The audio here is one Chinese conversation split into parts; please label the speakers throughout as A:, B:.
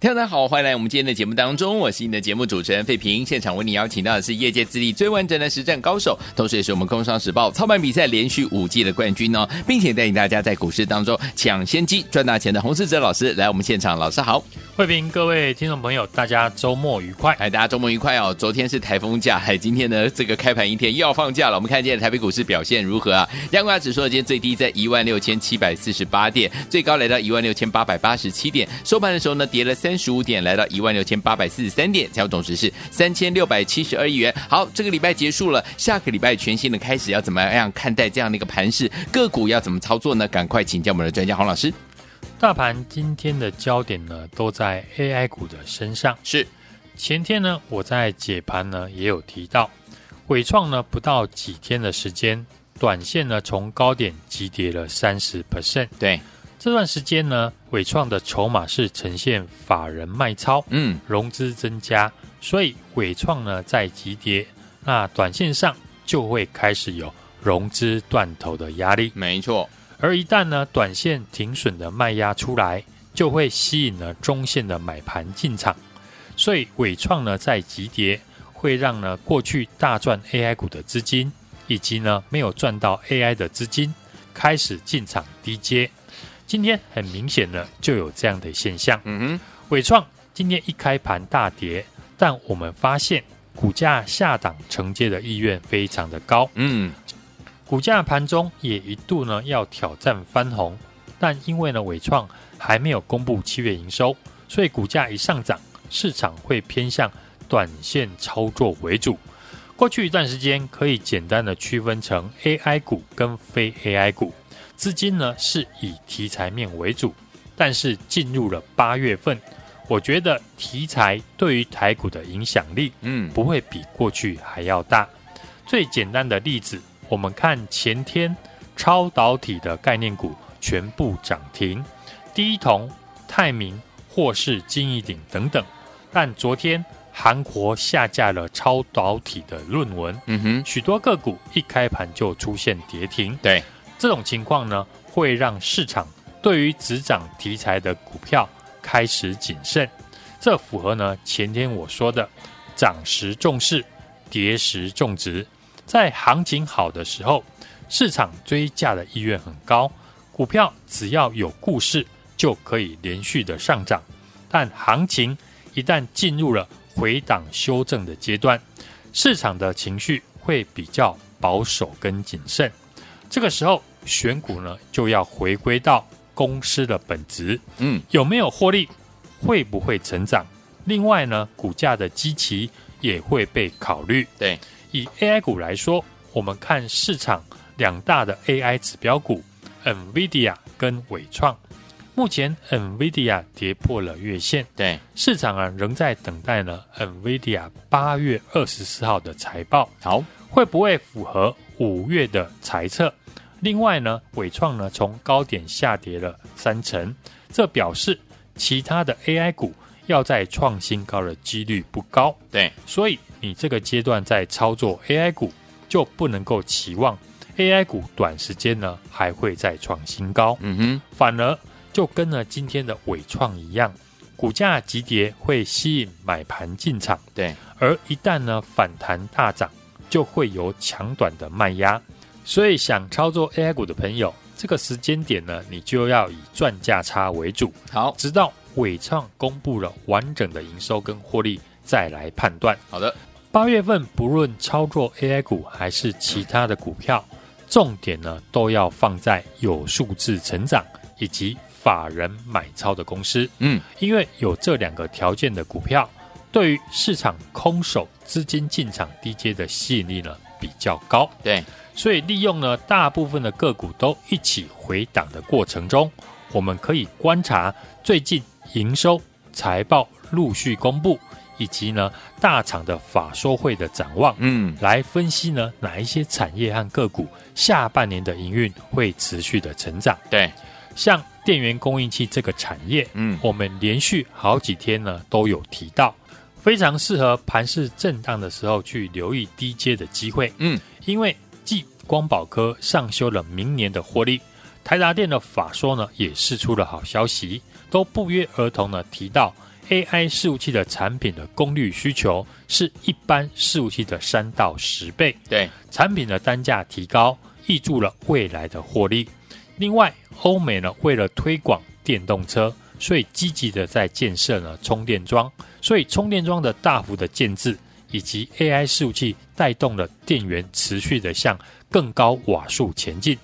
A: 听众好，欢迎来我们今天的节目当中，我是你的节目主持人费平。现场为你邀请到的是业界资历最完整的实战高手，同时也是我们工商时报操盘比赛连续五季的冠军哦，并且带领大家在股市当中抢先机赚大钱的洪世哲老师来我们现场，老师好，
B: 费平，各位听众朋友，大家周末愉快，
A: 哎，大家周末愉快哦。昨天是台风假，哎，今天呢这个开盘一天又要放假了。我们看今天台北股市表现如何啊？加权指数今天最低在一万六千七百四十八点，最高来到一万六千八百八十七点，收盘的时候呢跌了三。三十五点来到一万六千八百四十三点，成交总值是三千六百七十二亿元。好，这个礼拜结束了，下个礼拜全新的开始，要怎么样看待这样的一个盘势？个股要怎么操作呢？赶快请教我们的专家黄老师。
B: 大盘今天的焦点呢，都在 AI 股的身上。
A: 是，
B: 前天呢，我在解盘呢也有提到，伟创呢不到几天的时间，短线呢从高点急跌了三十 percent。
A: 对。
B: 这段时间呢，纬创的筹码是呈现法人卖超，嗯，融资增加，所以伟创呢在急跌，那短线上就会开始有融资断头的压力，
A: 没错。
B: 而一旦呢短线停损的卖压出来，就会吸引了中线的买盘进场，所以伟创呢在急跌，会让呢过去大赚 AI 股的资金，以及呢没有赚到 AI 的资金，开始进场低接。今天很明显的就有这样的现象。嗯哼，伟创今天一开盘大跌，但我们发现股价下档承接的意愿非常的高。嗯，股价盘中也一度呢要挑战翻红，但因为呢伟创还没有公布七月营收，所以股价一上涨，市场会偏向短线操作为主。过去一段时间可以简单的区分成 AI 股跟非 AI 股。资金呢是以题材面为主，但是进入了八月份，我觉得题材对于台股的影响力，嗯，不会比过去还要大。最简单的例子，我们看前天超导体的概念股全部涨停，第一铜、泰明、或是金一鼎等等。但昨天韩国下架了超导体的论文，嗯哼，许多个股一开盘就出现跌停，
A: 对。
B: 这种情况呢，会让市场对于只涨题材的股票开始谨慎。这符合呢前天我说的“涨时重视，跌时重值”。在行情好的时候，市场追价的意愿很高，股票只要有故事就可以连续的上涨。但行情一旦进入了回档修正的阶段，市场的情绪会比较保守跟谨慎。这个时候。选股呢，就要回归到公司的本质，嗯，有没有获利，会不会成长？另外呢，股价的基期也会被考虑。
A: 对，
B: 以 AI 股来说，我们看市场两大的 AI 指标股，NVIDIA 跟伟创。目前 NVIDIA 跌破了月线，
A: 对，
B: 市场啊仍在等待呢 NVIDIA 八月二十四号的财报，
A: 好，
B: 会不会符合五月的财测？另外呢，伟创呢从高点下跌了三成，这表示其他的 AI 股要再创新高的几率不高。
A: 对，
B: 所以你这个阶段在操作 AI 股就不能够期望 AI 股短时间呢还会再创新高。嗯哼，反而就跟呢今天的伟创一样，股价急跌会吸引买盘进场。
A: 对，
B: 而一旦呢反弹大涨，就会有抢短的卖压。所以，想操作 AI 股的朋友，这个时间点呢，你就要以赚价差为主。
A: 好，
B: 直到伟创公布了完整的营收跟获利，再来判断。
A: 好的，
B: 八月份不论操作 AI 股还是其他的股票，重点呢都要放在有数字成长以及法人买超的公司。嗯，因为有这两个条件的股票，对于市场空手资金进场低阶的吸引力呢比较高。
A: 对。
B: 所以，利用呢大部分的个股都一起回档的过程中，我们可以观察最近营收、财报陆续公布，以及呢大厂的法说会的展望，嗯，来分析呢哪一些产业和个股下半年的营运会持续的成长。
A: 对，
B: 像电源供应器这个产业，嗯，我们连续好几天呢都有提到，非常适合盘势震荡的时候去留意低阶的机会，嗯，因为。继光宝科上修了明年的获利，台达电的法说呢也释出了好消息，都不约而同的提到 AI 伺服器的产品的功率需求是一般伺服器的三到十倍。
A: 对，
B: 产品的单价提高，挹注了未来的获利。另外，欧美呢为了推广电动车，所以积极的在建设呢充电桩，所以充电桩的大幅的建置，以及 AI 伺服器带动了电源持续的向更高瓦数前进。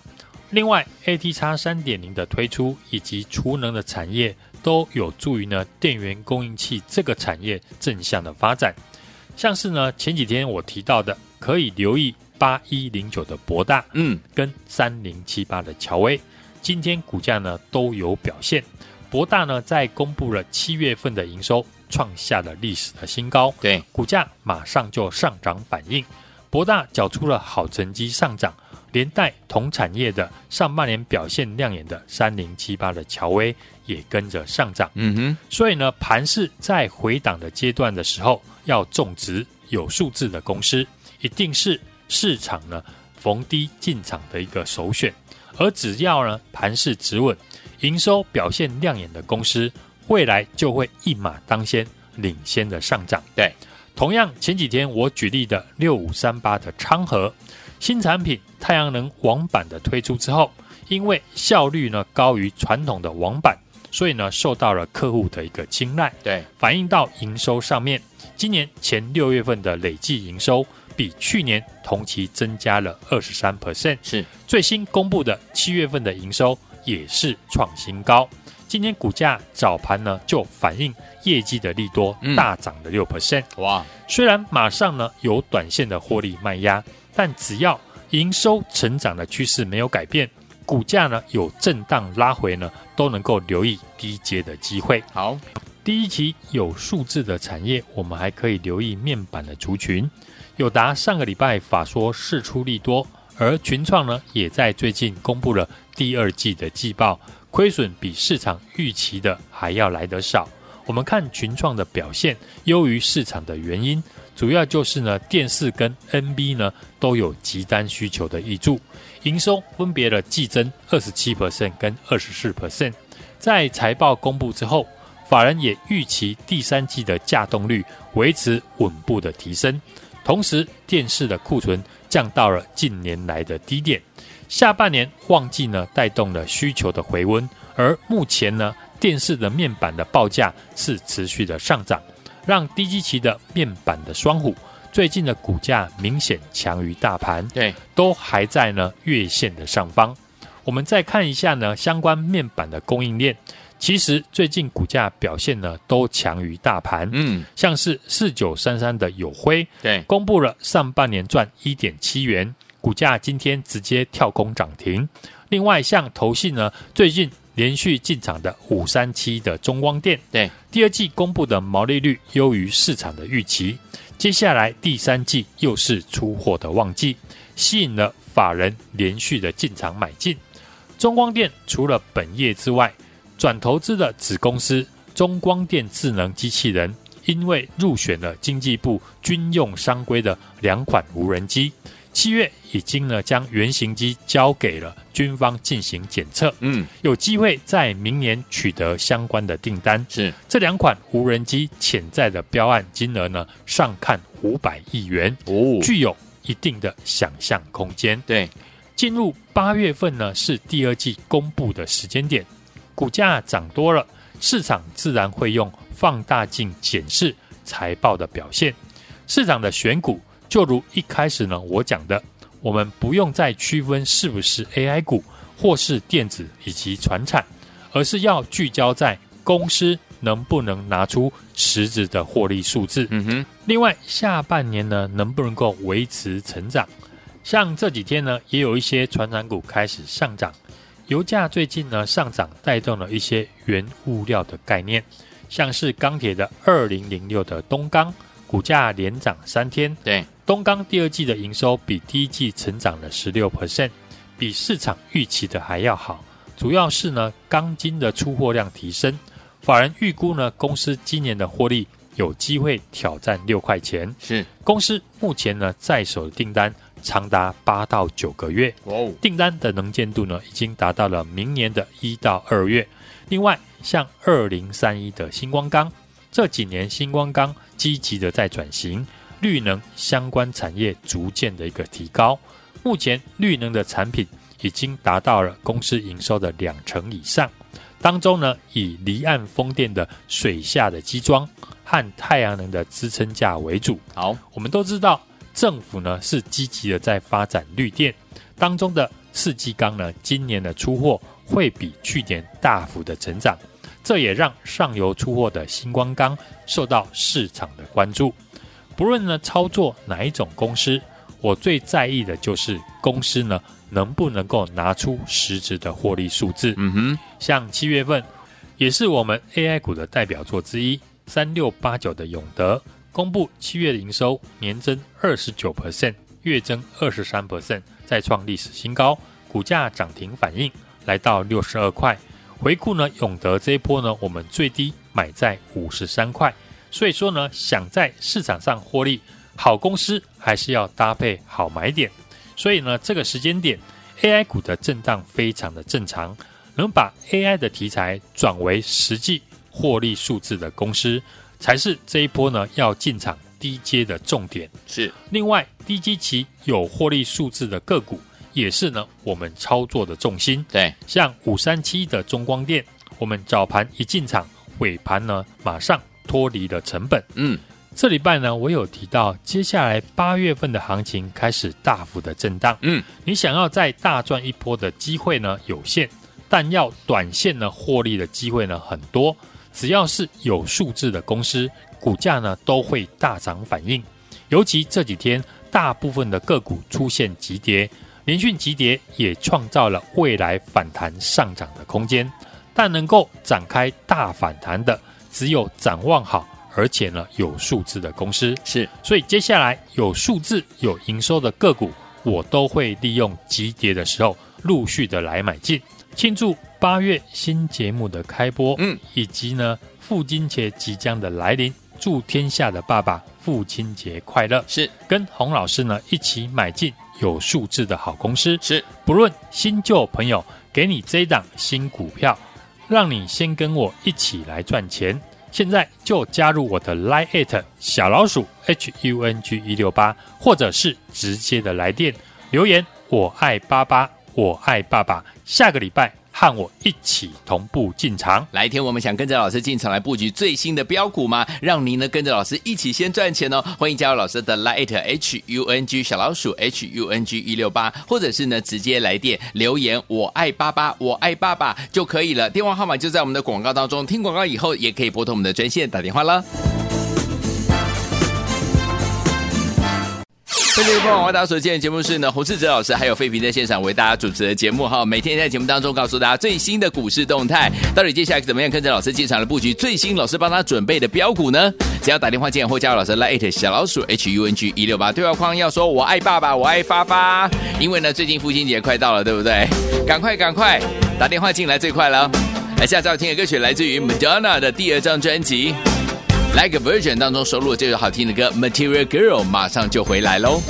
B: 另外，ATX 三点零的推出以及储能的产业都有助于呢电源供应器这个产业正向的发展。像是呢前几天我提到的，可以留意八一零九的博大，嗯，跟三零七八的乔威，今天股价呢都有表现。博大呢在公布了七月份的营收，创下了历史的新高，
A: 对，
B: 股价马上就上涨反应。博大缴出了好成绩上涨。连带同产业的上半年表现亮眼的三零七八的乔威也跟着上涨，嗯哼，所以呢，盘势在回档的阶段的时候，要种植有数字的公司，一定是市场呢逢低进场的一个首选。而只要呢盘势止稳，营收表现亮眼的公司，未来就会一马当先，领先的上涨。
A: 对，
B: 同样前几天我举例的六五三八的昌河。新产品太阳能网板的推出之后，因为效率呢高于传统的网板，所以呢受到了客户的一个青睐。
A: 对，
B: 反映到营收上面，今年前六月份的累计营收比去年同期增加了二十三 percent。
A: 是
B: 最新公布的七月份的营收也是创新高。今天股价早盘呢就反映业绩的利多，大涨了六 percent。
A: 哇，
B: 虽然马上呢有短线的获利卖压。但只要营收成长的趋势没有改变，股价呢有震荡拉回呢，都能够留意低阶的机会。
A: 好，
B: 第一期有数字的产业，我们还可以留意面板的族群。友达上个礼拜法说释出利多，而群创呢也在最近公布了第二季的季报，亏损比市场预期的还要来得少。我们看群创的表现优于市场的原因。主要就是呢，电视跟 NB 呢都有急单需求的挹注，营收分别了季增二十七 percent 跟二十四 percent。在财报公布之后，法人也预期第三季的稼动率维持稳步的提升，同时电视的库存降到了近年来的低点。下半年旺季呢带动了需求的回温，而目前呢电视的面板的报价是持续的上涨。让低基期的面板的双虎最近的股价明显强于大盘，
A: 对，
B: 都还在呢月线的上方。我们再看一下呢相关面板的供应链，其实最近股价表现呢都强于大盘，嗯，像是四九三三的友辉，
A: 对，
B: 公布了上半年赚一点七元，股价今天直接跳空涨停。另外像投信呢最近。连续进场的五三七的中光电，
A: 对，
B: 第二季公布的毛利率优于市场的预期，接下来第三季又是出货的旺季，吸引了法人连续的进场买进。中光电除了本业之外，转投资的子公司中光电智能机器人，因为入选了经济部军用商规的两款无人机。七月已经呢将原型机交给了军方进行检测，嗯，有机会在明年取得相关的订单。
A: 是
B: 这两款无人机潜在的标案金额呢上看五百亿元哦，具有一定的想象空间。
A: 对，
B: 进入八月份呢是第二季公布的时间点，股价涨多了，市场自然会用放大镜检视财报的表现，市场的选股。就如一开始呢，我讲的，我们不用再区分是不是 AI 股或是电子以及传产，而是要聚焦在公司能不能拿出实质的获利数字。嗯哼。另外，下半年呢，能不能够维持成长？像这几天呢，也有一些传产股开始上涨，油价最近呢上涨，带动了一些原物料的概念，像是钢铁的二零零六的东钢。股价连涨三天，
A: 对，
B: 东钢第二季的营收比第一季成长了十六 percent，比市场预期的还要好。主要是呢，钢筋的出货量提升，法人预估呢，公司今年的获利有机会挑战六块钱。
A: 是，
B: 公司目前呢在手的订单长达八到九个月，哦，订单的能见度呢已经达到了明年的一到二月。另外，像二零三一的新光钢。这几年新光钢积极的在转型，绿能相关产业逐渐的一个提高。目前绿能的产品已经达到了公司营收的两成以上。当中呢，以离岸风电的水下的机装和太阳能的支撑架为主。
A: 好，
B: 我们都知道政府呢是积极的在发展绿电，当中的世纪钢呢，今年的出货会比去年大幅的成长，这也让上游出货的新光钢受到市场的关注。不论呢操作哪一种公司，我最在意的就是公司呢。能不能够拿出实质的获利数字？
A: 嗯哼，
B: 像七月份也是我们 AI 股的代表作之一，三六八九的永德公布七月的营收年增二十九 percent，月增二十三 percent，再创历史新高，股价涨停反应来到六十二块。回顾呢，永德这一波呢，我们最低买在五十三块，所以说呢，想在市场上获利，好公司还是要搭配好买点。所以呢，这个时间点，AI 股的震荡非常的正常。能把 AI 的题材转为实际获利数字的公司，才是这一波呢要进场低阶的重点。
A: 是，
B: 另外低基期有获利数字的个股，也是呢我们操作的重心。
A: 对，
B: 像五三七的中光电，我们早盘一进场，尾盘呢马上脱离了成本。
A: 嗯。
B: 这礼拜呢，我有提到，接下来八月份的行情开始大幅的震荡。
A: 嗯，
B: 你想要再大赚一波的机会呢有限，但要短线呢获利的机会呢很多。只要是有数字的公司，股价呢都会大涨反应。尤其这几天，大部分的个股出现急跌，连续急跌也创造了未来反弹上涨的空间。但能够展开大反弹的，只有展望好。而且呢，有数字的公司
A: 是，
B: 所以接下来有数字、有营收的个股，我都会利用急跌的时候陆续的来买进，庆祝八月新节目的开播，
A: 嗯，
B: 以及呢父亲节即将的来临，祝天下的爸爸父亲节快乐！
A: 是。
B: 跟洪老师呢一起买进有数字的好公司，
A: 是。
B: 不论新旧朋友，给你这一档新股票，让你先跟我一起来赚钱。现在就加入我的 Line@ 小老鼠 H U N G 一六八，或者是直接的来电留言，我爱八八，我爱爸爸。下个礼拜。和我一起同步进场。
A: 来天，我们想跟着老师进场来布局最新的标股吗？让您呢跟着老师一起先赚钱哦！欢迎加入老师的 Light H U N G 小老鼠 H U N G 一六八，或者是呢直接来电留言“我爱爸爸，我爱爸爸”就可以了。电话号码就在我们的广告当中。听广告以后，也可以拨通我们的专线打电话了。欢迎各位朋友，大家所见的节目是呢，洪志哲老师还有费平在现场为大家主持的节目哈。每天在节目当中告诉大家最新的股市动态，到底接下来怎么样跟着老师进场的布局最新老师帮他准备的标股呢？只要打电话进来或加入老师 Line 小老鼠 H U N G 一六八对话框，要说我爱爸爸，我爱发发，因为呢最近父亲节快到了，对不对？赶快赶快打电话进来最快了。来，下周听的歌曲来自于 Madonna 的第二张专辑。Like a Version 当中收录这首好听的歌《Material Girl》，马上就回来喽。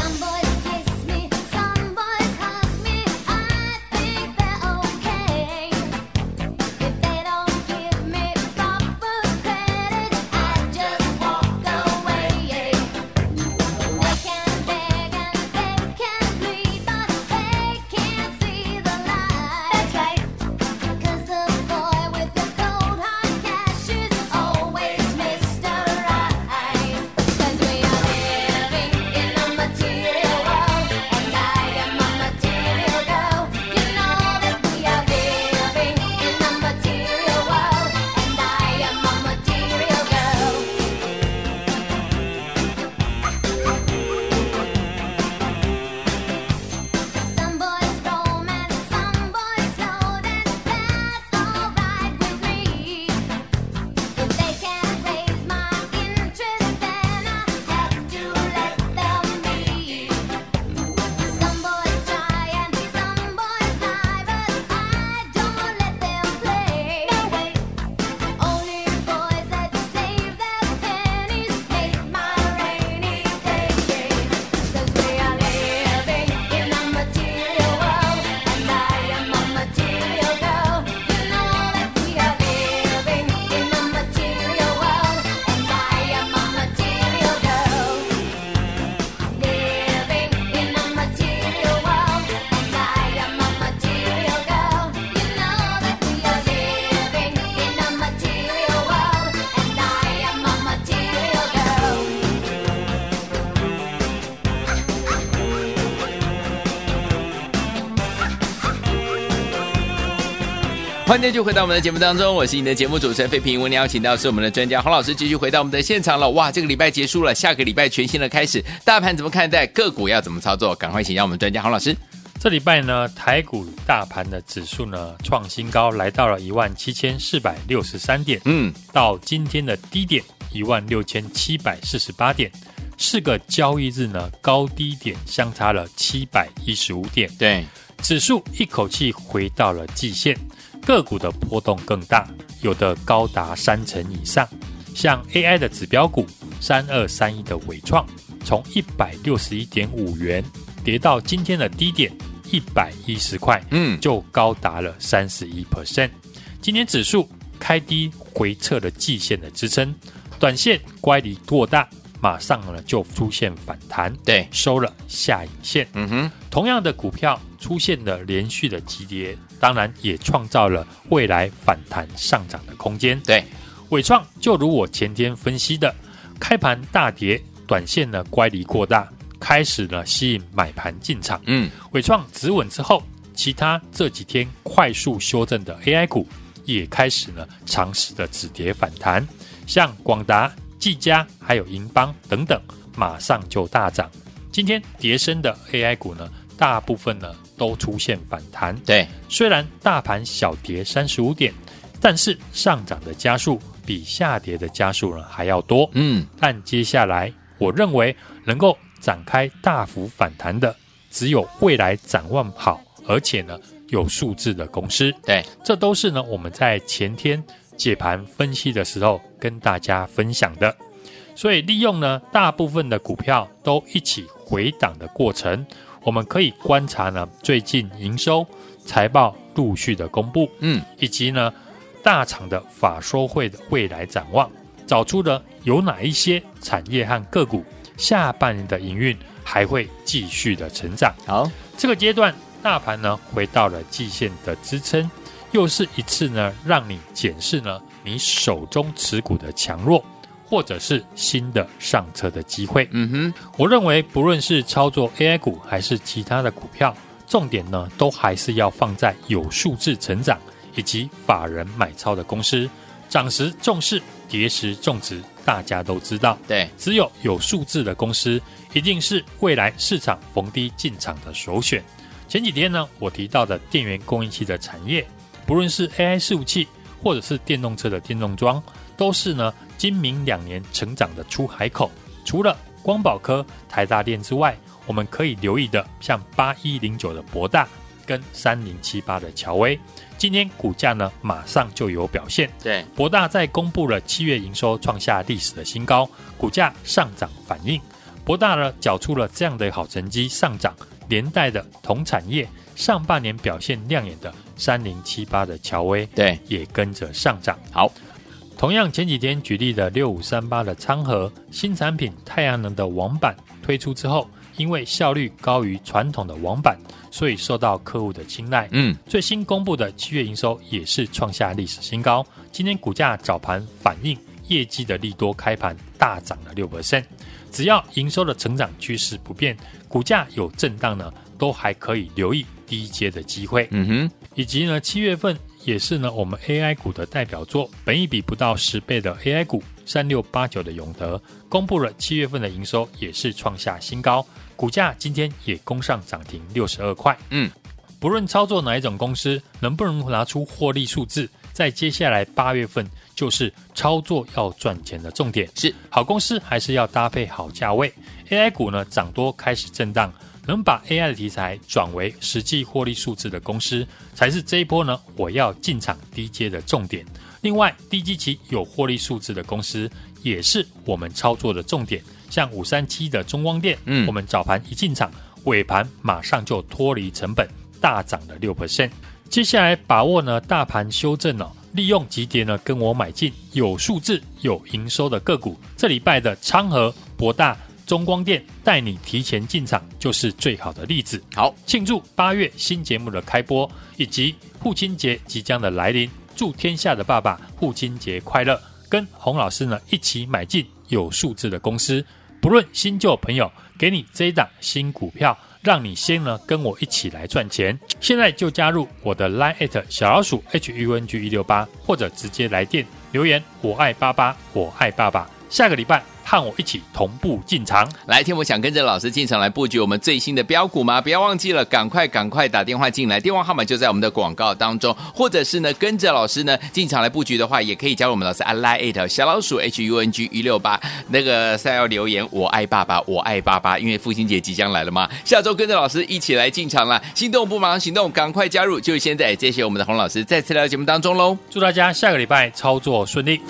A: 欢迎继续回到我们的节目当中，我是你的节目主持人费平。为您邀请到是我们的专家洪老师，继续回到我们的现场了。哇，这个礼拜结束了，下个礼拜全新的开始，大盘怎么看待？个股要怎么操作？赶快请教我们专家洪老师。
B: 这礼拜呢，台股大盘的指数呢创新高，来到了一万七千四百六十三点，嗯，到今天的低点一万六千七百四十八点，四个交易日呢高低点相差了七百一十五点，
A: 对，
B: 指数一口气回到了季线。个股的波动更大，有的高达三成以上。像 AI 的指标股三二三一的伟创，从一百六十一点五元跌到今天的低点一百一十块，嗯，就高达了三十一 percent。今天指数开低回撤了季线的支撑，短线乖离过大，马上呢就出现反弹，
A: 对，
B: 收了下影线。嗯哼，同样的股票出现了连续的急跌。当然也创造了未来反弹上涨的空间。
A: 对，
B: 伟创就如我前天分析的，开盘大跌，短线呢乖离过大，开始呢吸引买盘进场。嗯，伟创止稳之后，其他这几天快速修正的 AI 股也开始呢尝试的止跌反弹，像广达、技嘉还有银邦等等，马上就大涨。今天跌升的 AI 股呢，大部分呢。都出现反弹，
A: 对，
B: 虽然大盘小跌三十五点，但是上涨的加速比下跌的加速呢还要多，嗯，但接下来我认为能够展开大幅反弹的，只有未来展望好，而且呢有数字的公司，
A: 对，
B: 这都是呢我们在前天解盘分析的时候跟大家分享的，所以利用呢大部分的股票都一起回档的过程。我们可以观察呢，最近营收、财报陆续的公布，嗯，以及呢大厂的法说会的未来展望，找出了有哪一些产业和个股下半年的营运还会继续的成长。
A: 好，
B: 这个阶段大盘呢回到了季线的支撑，又是一次呢让你检视呢你手中持股的强弱。或者是新的上车的机会。嗯哼，我认为不论是操作 AI 股还是其他的股票，重点呢都还是要放在有数字成长以及法人买超的公司。涨时重视，跌时重值，大家都知道。
A: 对，
B: 只有有数字的公司，一定是未来市场逢低进场的首选。前几天呢，我提到的电源供应器的产业，不论是 AI 伺服器或者是电动车的电动桩，都是呢。今明两年成长的出海口，除了光宝科、台大电之外，我们可以留意的，像八一零九的博大跟三零七八的乔威，今天股价呢马上就有表现。
A: 对，
B: 博大在公布了七月营收创下历史的新高，股价上涨反应。博大呢缴出了这样的好成绩，上涨连带的同产业上半年表现亮眼的三零七八的乔威，
A: 对，
B: 也跟着上涨。
A: 好。
B: 同样前几天举例的六五三八的昌河新产品太阳能的网板推出之后，因为效率高于传统的网板，所以受到客户的青睐。嗯，最新公布的七月营收也是创下历史新高。今天股价早盘反映业绩的利多，开盘大涨了六 percent。只要营收的成长趋势不变，股价有震荡呢，都还可以留意低阶的机会。嗯哼，以及呢七月份。也是呢，我们 AI 股的代表作，本一比不到十倍的 AI 股三六八九的永德，公布了七月份的营收也是创下新高，股价今天也攻上涨停六十二块。嗯，不论操作哪一种公司，能不能拿出获利数字，在接下来八月份就是操作要赚钱的重点。
A: 是
B: 好公司还是要搭配好价位，AI 股呢涨多开始震荡。能把 AI 的题材转为实际获利数字的公司，才是这一波呢我要进场低阶的重点。另外，低基期有获利数字的公司，也是我们操作的重点。像五三七的中光电，嗯，我们早盘一进场，尾盘马上就脱离成本，大涨了六 percent。接下来把握呢大盘修正哦，利用急跌呢跟我买进有数字有营收的个股。这礼拜的昌河、博大。中光电带你提前进场，就是最好的例子。
A: 好，
B: 庆祝八月新节目的开播，以及父亲节即将的来临，祝天下的爸爸父亲节快乐！跟洪老师呢一起买进有数字的公司，不论新旧朋友，给你这一档新股票，让你先呢跟我一起来赚钱。现在就加入我的 Line@ 小老鼠 HUNG 一六八，或者直接来电留言“我爱爸爸，我爱爸爸”。下个礼拜。和我一起同步进场，
A: 来天，我想跟着老师进场来布局我们最新的标股吗？不要忘记了，赶快赶快打电话进来，电话号码就在我们的广告当中，或者是呢跟着老师呢进场来布局的话，也可以加入我们老师 line@ 小老鼠 H U N G 一六八，那个三要留言我爱爸爸，我爱爸爸，因为父亲节即将来了嘛，下周跟着老师一起来进场了，心动不马上行动，赶快加入，就是现在，谢谢我们的洪老师再次来到节目当中喽，
B: 祝大家下个礼拜操作顺利。